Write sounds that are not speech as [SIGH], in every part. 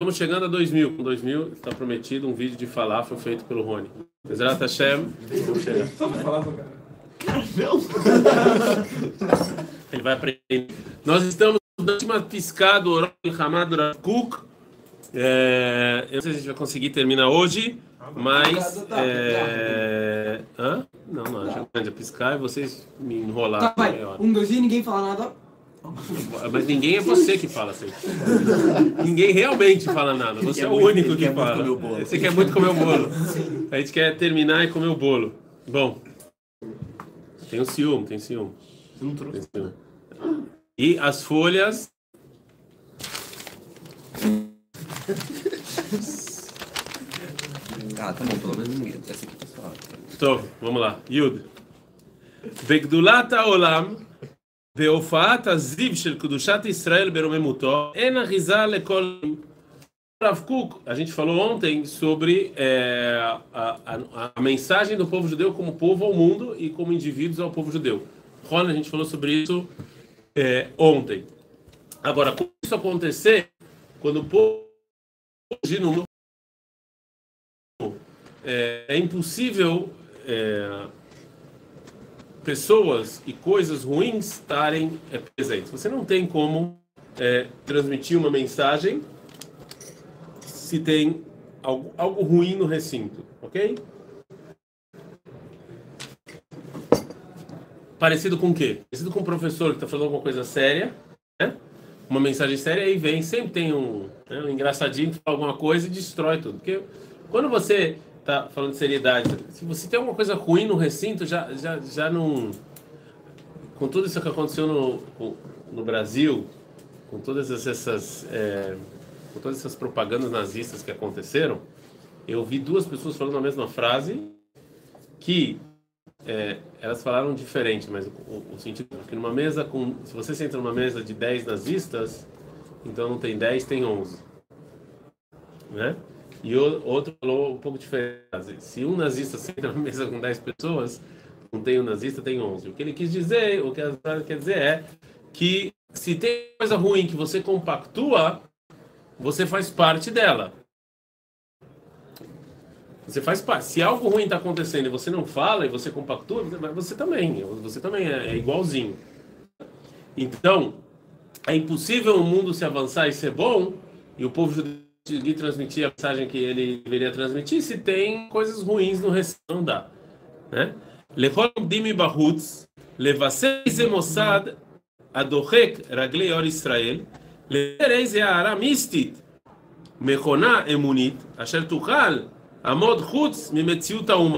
Estamos chegando a 2000. Com 2000 está prometido um vídeo de falafel feito pelo Rony. Bezerra Hashem. Vamos chegar. Ele vai aprender. Nós estamos na última piscada do Oral Hamad Kuk. É, eu não sei se a gente vai conseguir terminar hoje, mas. É... Hã? Não, não, já grande a piscar e vocês me enrolaram. Tá, vai. hora. Um, dois e ninguém fala nada. [LAUGHS] Mas ninguém é você que fala assim. ninguém realmente fala nada. Você é o único que fala. Você quer muito comer o bolo. A gente quer terminar e comer o bolo. Bom, tem um ciúme, tem ciúme. Não trouxe. E as folhas. [LAUGHS] Ah, tá bom, pelo menos ninguém. Essa aqui tá pessoal. Então, vamos lá. Yud. Begdulata olam. בהופעת הזיו של קדושת ישראל ברוממותו, אין אחיזה לכל... Rav Kuk, a gente falou ontem sobre é, a, a, a mensagem do povo judeu como povo ao mundo e como indivíduos ao povo judeu. Rona, a gente falou sobre isso é, ontem. Agora, como isso acontecer quando o povo surgir no mundo é, é impossível é, pessoas e coisas ruins estarem é, presentes. Você não tem como é, transmitir uma mensagem se tem algo, algo ruim no recinto, ok? Parecido com o quê? Parecido com um professor que está falando alguma coisa séria, né? Uma mensagem séria e vem, sempre tem um, né, um engraçadinho que fala alguma coisa e destrói tudo. Porque quando você está falando de seriedade, se você tem alguma coisa ruim no recinto, já, já, já não. Com tudo isso que aconteceu no, no Brasil, com todas essas. é, com todas essas propagandas nazistas que aconteceram, eu vi duas pessoas falando a mesma frase que é, elas falaram diferente, mas o- o sentido é que numa mesa com. Se você senta numa mesa de 10 nazistas, então não tem 10, tem 11. Né? E o outro falou um pouco diferente. Se um nazista senta numa mesa com 10 pessoas, não tem um nazista, tem 11. O que ele quis dizer, o que a frase quer dizer é que se tem coisa ruim que você compactua, você faz parte dela. Você faz parte. Se algo ruim está acontecendo e você não fala e você compactua, você também. Você também é, é igualzinho. Então, é impossível o mundo se avançar e ser bom e o povo judeu conseguir transmitir a mensagem que ele deveria transmitir se tem coisas ruins no resto. Não dá. Né? לכל עומדים מבחוץ, לבשר איזה מוסד הדוחק רגלי אור ישראל, לבשר איזה הערה מיסטית, מכונה אמונית, אשר תוכל עמוד חוץ ממציאות האומה,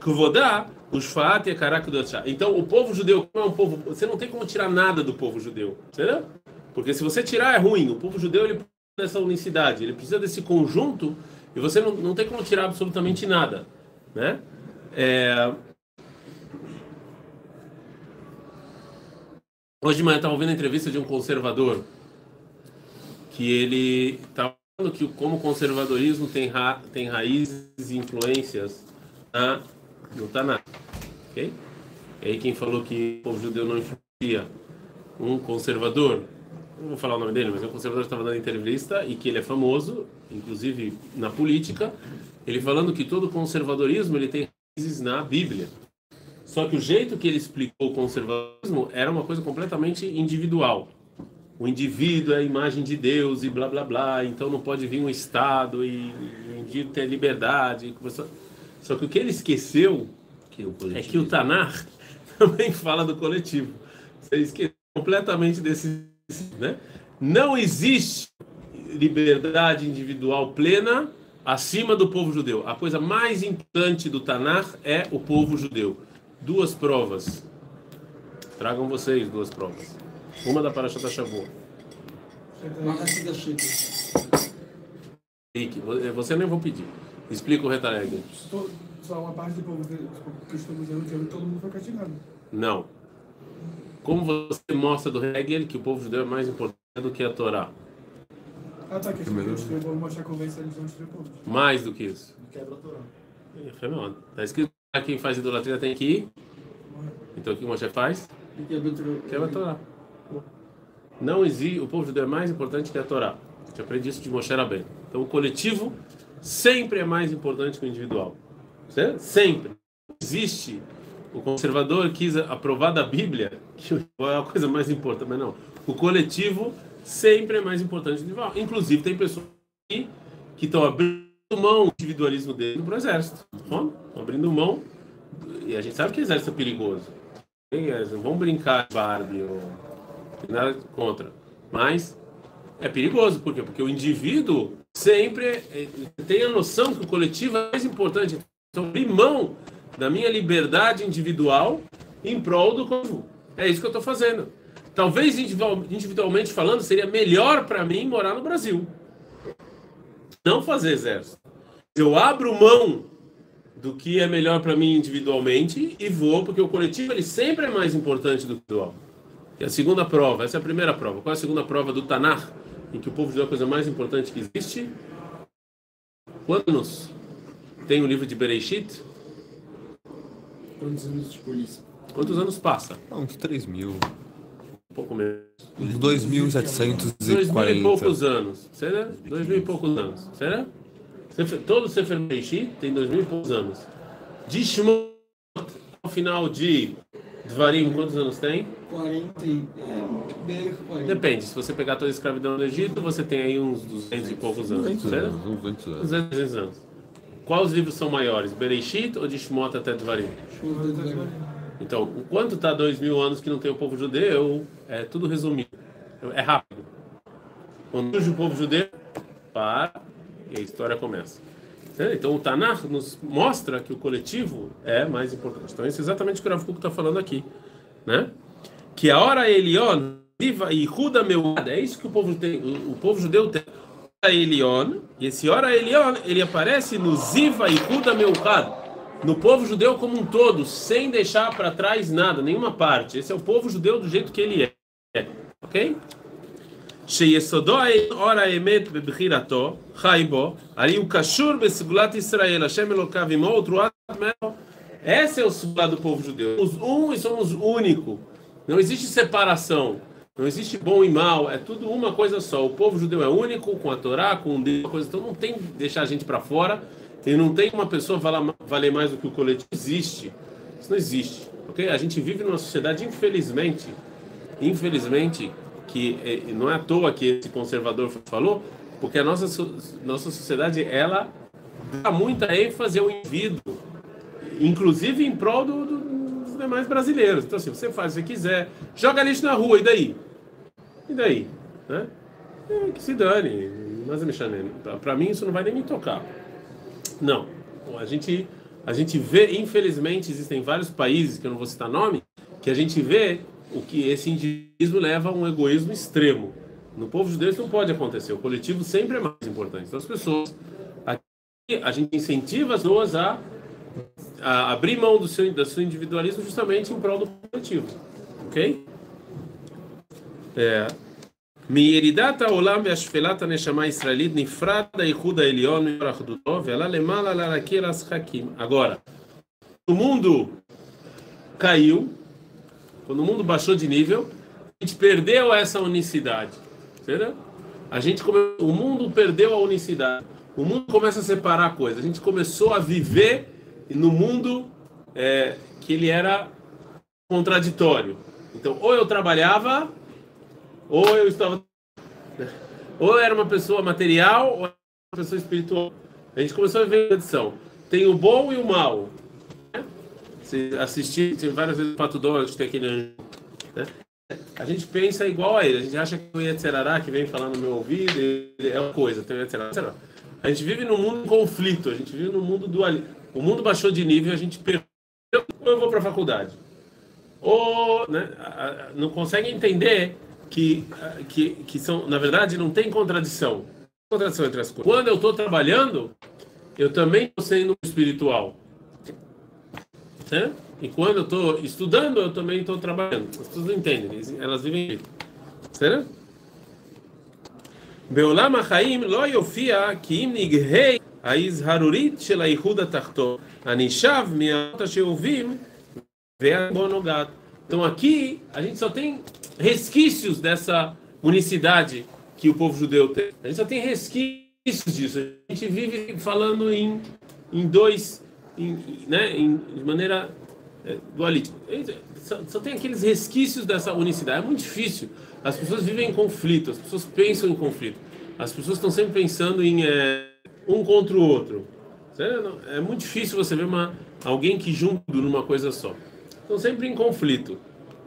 כבודה ושפעת יקרה קדושה. Então, o povo judeu, como é um povo, você não tem como tirar nada do povo judeu, entendeu? Porque se você tirar é ruim. O povo judeu ele precisa dessa unicidade, ele precisa desse conjunto e você não, não tem como tirar absolutamente nada, né? É, Hoje de manhã estava ouvindo a entrevista de um conservador que ele estava falando que como o conservadorismo tem, ra, tem raízes e influências na, no Tanakh. Ok? E aí quem falou que o povo judeu não influencia um conservador, não vou falar o nome dele, mas é um conservador que estava dando entrevista e que ele é famoso, inclusive na política, ele falando que todo conservadorismo ele tem raízes na Bíblia. Só que o jeito que ele explicou o conservadorismo era uma coisa completamente individual. O indivíduo é a imagem de Deus e blá blá blá, então não pode vir um Estado e o indivíduo tem liberdade. Só que o que ele esqueceu Que é que o Tanar [LAUGHS] também fala do coletivo. Você esqueceu completamente desse. Né? Não existe liberdade individual plena acima do povo judeu. A coisa mais importante do Tanar é o povo judeu. Duas provas. Tragam vocês duas provas. Uma da Parashat Shavuot. Rick, Você nem vou pedir. Explica o retareg. Só- uma parte do povo que que estamos dizendo que todo mundo foi castigado. Não. Como você mostra do Hegel que o povo judeu é mais importante do que a Torá? Ah, tá, que eu vou mostrar a convenção dos outros povos. Mais do que isso. Quebra a Torá. Está escrito que quem faz idolatria tem que ir. Então o que Moshe faz? Quebra a Torá. Não existe, o povo judeu é mais importante que a Torá. A gente aprende isso de Moshe Rabbeinu. Então o coletivo sempre é mais importante que o individual. Certo? Sempre. Existe o conservador quis aprovar da Bíblia que é a coisa mais importante, mas não. O coletivo sempre é mais importante que o individual. Inclusive tem pessoas que estão abrindo mão do individualismo dele para o exército. Estão abrindo mão. E a gente sabe que o exército é perigoso. Não vão brincar Barbie ou nada contra. Mas é perigoso, por quê? Porque o indivíduo sempre é, tem a noção que o coletivo é mais importante. Então, abrir mão da minha liberdade individual em prol do coletivo. É isso que eu estou fazendo. Talvez individualmente falando, seria melhor para mim morar no Brasil. Não fazer exército. Eu abro mão do que é melhor para mim individualmente e vou, porque o coletivo ele sempre é mais importante do que o individual. E a segunda prova, essa é a primeira prova. Qual é a segunda prova do Tanar, em que o povo judeu é a coisa mais importante que existe? Quantos tem o livro de Bereshit? Quantos anos de polícia? Quantos anos passa? Ah, uns 3 mil. Um pouco menos. Uns 2.740. Dois mil e poucos anos. Será? Dois mil e poucos anos. Será? Todo o Sefer Bereshit tem dois mil e poucos anos. De Shemot, ao final de Dvarim, quantos anos tem? 40 e... É, bem, 40. Depende. Se você pegar toda a escravidão do Egito, você tem aí uns 200 e poucos anos. 200 certo? anos, uns 200 anos. 200, 200 anos. Quais livros são maiores? Bereshit ou de Shemot até Dvarim? Show do Dvarim. Então, o quanto está dois mil anos que não tem o povo judeu, é tudo resumido. É rápido. Quando surge o povo judeu, para e a história começa. Então, o Tanakh nos mostra que o coletivo é mais importante. Então, isso é exatamente o que o Rav Kuk está falando aqui. Né? Que a hora Elion, viva e Ruda meu, é isso que o povo, tem, o, povo judeu tem. Elion, e esse hora Elion, ele aparece no Ziva e Ruda Meuchad, no povo judeu como um todo, sem deixar para trás nada, nenhuma parte. Esse é o povo judeu do jeito que ele é. Ok? Emet bebchirato, ali o kashur Israel, Esse é o lado do povo judeu. Somos um e somos único. Não existe separação. Não existe bom e mal, é tudo uma coisa só. O povo judeu é único, com a Torá, com Deus, coisa, então não tem que deixar a gente para fora e não tem uma pessoa valer, mais do que o coletivo. Existe. Isso não existe. Ok? A gente vive numa sociedade, infelizmente, infelizmente, que eh, não é à toa que esse conservador falou, porque a nossa, nossa sociedade, ela dá muita ênfase ao indivíduo, inclusive em prol do- do- dos demais brasileiros. Então, assim, você faz o que quiser, joga lixo na rua, e daí? E daí? Né? É, que se dane, mas me. Para mim, isso não vai nem me tocar. Não. A gente, a gente vê, infelizmente, existem vários países, que eu não vou citar nome, que a gente vê o que esse indivíduo leva a um egoísmo extremo. No povo judeu isso não pode acontecer. O coletivo sempre é mais importante. Então, as pessoas. Aqui, a gente incentiva as pessoas a, a abrir mão do seu, do seu individualismo justamente em prol do coletivo. Ok? É, Mieridata olam ve'ashfelata neshama israelit nifrada ihuda elion mi'arachdutov elalemala larakelas hakim. Agora, o mundo caiu, quando o mundo baixou de nível, a gente perdeu essa unicidade. A gente come... O mundo perdeu a unicidade. O mundo começa a separar coisas. A gente começou a viver no mundo é, que ele era contraditório. Então, ou eu trabalhava ou eu estava ou eu era uma pessoa material ou era uma pessoa espiritual. A gente começou a ver a tradição tem o bom e o mal né? se assistir tem várias vezes o Pato Donald tem aquele anjo né? a gente pensa igual a ele a gente acha que o Yetzerará que vem falar no meu ouvido é uma coisa tem o Yetzerará a gente vive num mundo em conflito a gente vive num mundo dual o mundo baixou de nível a gente perdeu. Ou eu vou para a faculdade. Ou né, não conseguem entender que, a- que, que são, na verdade, não tem contradição. Contradição entre as coisas. Quando eu estou trabalhando, eu também estou sendo espiritual. Né? E quando eu estou estudando, eu também estou trabalhando. As pessoas não entendem, eles- elas vivem. Certo? בעולם החיים לא יופיע כי אם נגהי ההזהרורית של האיחוד התחתון, הנשאב מהאות השאובים Verbo nogado. Então aqui a gente só tem resquícios dessa unicidade que o povo judeu tem. A gente só tem resquícios disso. A gente vive falando em, em dois, em, né, em, de maneira é, dualística. Só, só tem aqueles resquícios dessa unicidade. É muito difícil. As pessoas vivem em conflito, as pessoas pensam em conflito. As pessoas estão sempre pensando em é, um contra o outro. É muito difícil você ver uma, alguém que junto numa coisa só. Estão sempre em conflito,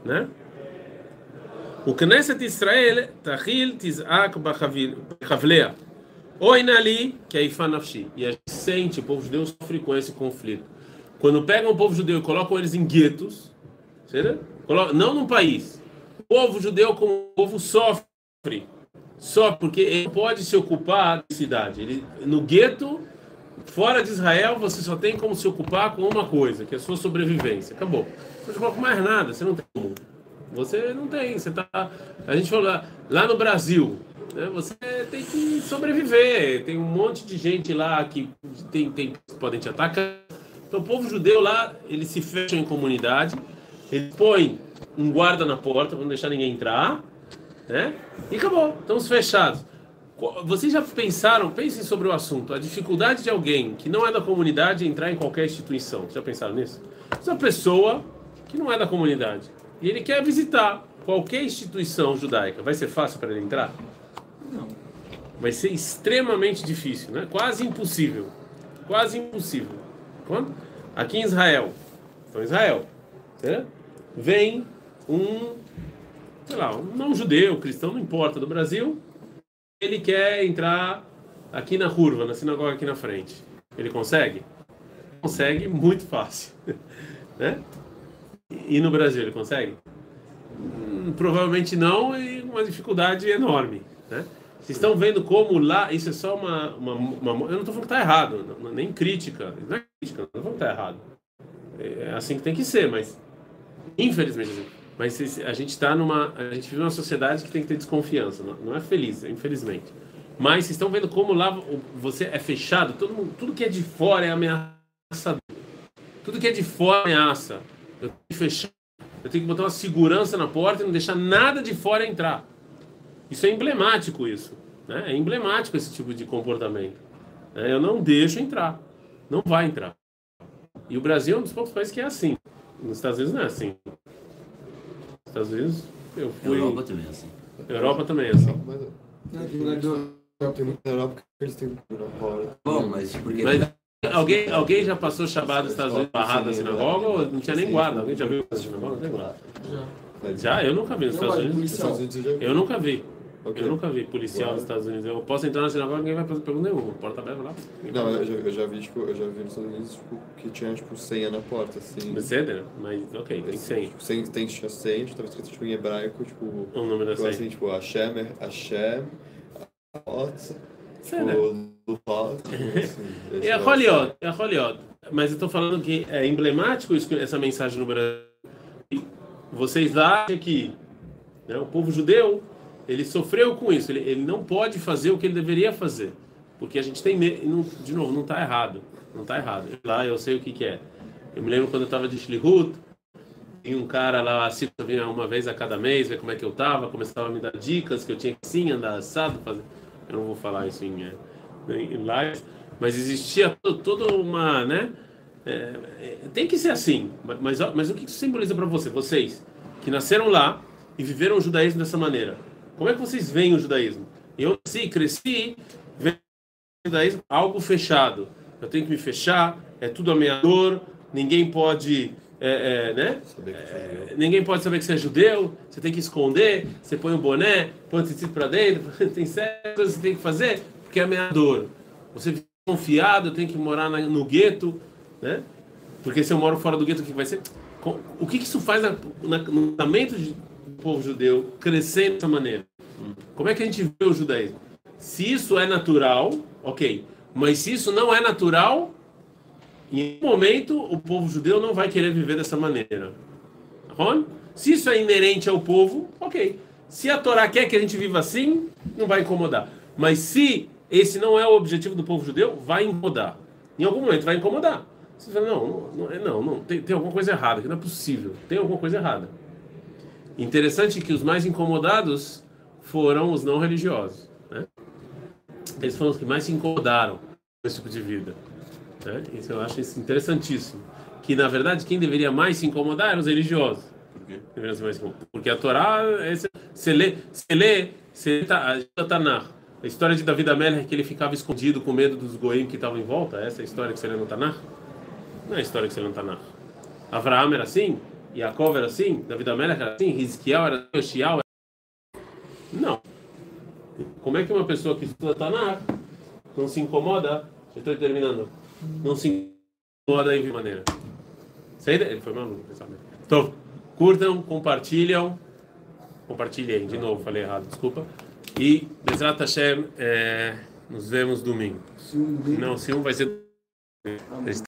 né? O Knesset Israel, Tahil Tizak Bachavlea. Oi Nali, que é Ifanafshi. E a gente sente, o povo judeu sofre com esse conflito. Quando pegam o povo judeu e colocam eles em guetos, não num país. O povo judeu, como o povo, sofre. Só porque ele pode se ocupar da cidade. Ele, no gueto, fora de Israel, você só tem como se ocupar com uma coisa, que é a sua sobrevivência. Acabou. Você não coloca mais nada, você não tem como. Você não tem, você tá. A gente falou lá, lá no Brasil, né, você tem que sobreviver. Tem um monte de gente lá que tem, tem, podem te atacar. Então o povo judeu lá, eles se fecham em comunidade, eles põem um guarda na porta para não deixar ninguém entrar, né? E acabou, estamos fechados. Vocês já pensaram, pensem sobre o assunto, a dificuldade de alguém que não é da comunidade entrar em qualquer instituição. Já pensaram nisso? Essa pessoa que não é da comunidade e ele quer visitar qualquer instituição judaica, vai ser fácil para ele entrar? Não. Vai ser extremamente difícil, né? Quase impossível. Quase impossível. Quando? Aqui em Israel, então Israel, né? vem um, sei lá, um não judeu, cristão, não importa, do Brasil, ele quer entrar aqui na curva, na sinagoga aqui na frente. Ele consegue? Consegue muito fácil, [LAUGHS] né? E no Brasil ele consegue? Hum, provavelmente não e uma dificuldade enorme. Né? Vocês estão vendo como lá, isso é só uma. uma, uma eu não estou falando que está errado, não, nem crítica. Não é crítica, não estou falando que está errado. É assim que tem que ser, mas. Infelizmente. Mas a gente está numa. A gente vive numa sociedade que tem que ter desconfiança. Não, é feliz, infelizmente. Mas vocês estão vendo como lá você é fechado, todo mundo, tudo que é de fora é ameaçador. Tudo que é de fora é ameaça. Eu tenho que fechar, eu tenho que botar uma segurança na porta e não deixar nada de fora entrar. Isso é emblemático, isso. Né? É emblemático esse tipo de comportamento. É, eu não deixo entrar. Não vai entrar. E o Brasil é um dos poucos países que é assim. Nos Estados Unidos não é assim. Estados Unidos, eu fui. Europa também é assim. Europa também é assim. Tem muita Europa que eles têm Bom, mas porque. Mas Alguém, alguém já passou Shabbat nos Estados Unidos barrado na sinagoga ou não tinha nem guarda? Alguém já viu a sinagoga? Guarda. Já? Eu nunca vi nos Estados Unidos. Eu nunca vi. Eu nunca vi policial nos Estados Unidos. Eu posso entrar na sinagoga e ninguém vai fazer pergunta nenhuma. Porta aberta lá. Não, eu já, eu já vi, tipo, eu já vi nos Estados Unidos tipo, que tinha, tipo, senha na porta, assim. Ceder? Mas, ok, tem senha. Tipo, tem, tinha senha, estava escrito, tipo, em hebraico, tipo... O nome da tipo, senha. assim, tipo, Hashem, Hashem, Hot, Ceder. assim, [LAUGHS] É Holiot, é Holiot. Mas eu estou falando que é emblemático isso, essa mensagem no Brasil. Vocês acham que né, o povo judeu ele sofreu com isso, ele, ele não pode fazer o que ele deveria fazer, porque a gente tem medo. De novo, não está errado, não está errado. Lá eu sei o que, que é. Eu me lembro quando eu estava de Shlihut, e um cara lá, assim, vinha uma vez a cada mês, ver como é que eu estava, começava a me dar dicas que eu tinha que sim andar assado, fazer. Eu não vou falar isso em, é, em live, mas existia toda uma, né? É, tem que ser assim, mas, mas o que isso simboliza para você, vocês que nasceram lá e viveram o judaísmo dessa maneira? Como é que vocês veem o judaísmo? Eu nasci, cresci, vendo o judaísmo algo fechado. Eu tenho que me fechar, é tudo ameaçador, ninguém pode, é, é, né? É, ninguém pode saber que você é judeu, você tem que esconder, você põe o um boné, põe o tecido para dentro, [LAUGHS] tem certas coisas que você tem que fazer, porque é ameaçador. Você fica confiado, eu tenho que morar no gueto, né? Porque se eu moro fora do gueto, o que vai ser? O que isso faz no pensamento do povo judeu crescer dessa maneira? Como é que a gente vê o judaísmo? Se isso é natural, ok. Mas se isso não é natural, em um momento o povo judeu não vai querer viver dessa maneira. Ron? Se isso é inerente ao povo, ok. Se a Torá quer que a gente viva assim, não vai incomodar. Mas se esse não é o objetivo do povo judeu, vai incomodar. Em algum momento vai incomodar. Você fala, não, não, não, não tem, tem alguma coisa errada, que não é possível. Tem alguma coisa errada. Interessante que os mais incomodados foram os não religiosos. Né? eles foram os que mais se incomodaram com esse tipo de vida. Né? Isso eu acho isso interessantíssimo. Que na verdade quem deveria mais se incomodar eram os religiosos. Porque a Torá, você lê, você lê, você tá, a Tanakh, a história de Davi Amelech que ele ficava escondido com medo dos goim que estavam em volta, essa é a história que você lê no Tanakh? Não é a história que você lê no Tanakh. Avraham era assim, Yaakov era assim, Davi Amelech era assim, Rizkiel era assim, Yoshiao era Não. Como é que uma pessoa que estuda Tanakh não se incomoda? Já estou terminando. Não se incomoda de maneira. Sei, ele foi maluco, pensamento. Então, curtam, compartilham. Compartilhem, de novo, falei errado, desculpa. E, Bezrat Hashem, é, nos vemos domingo. Se um Não, se um vai ser.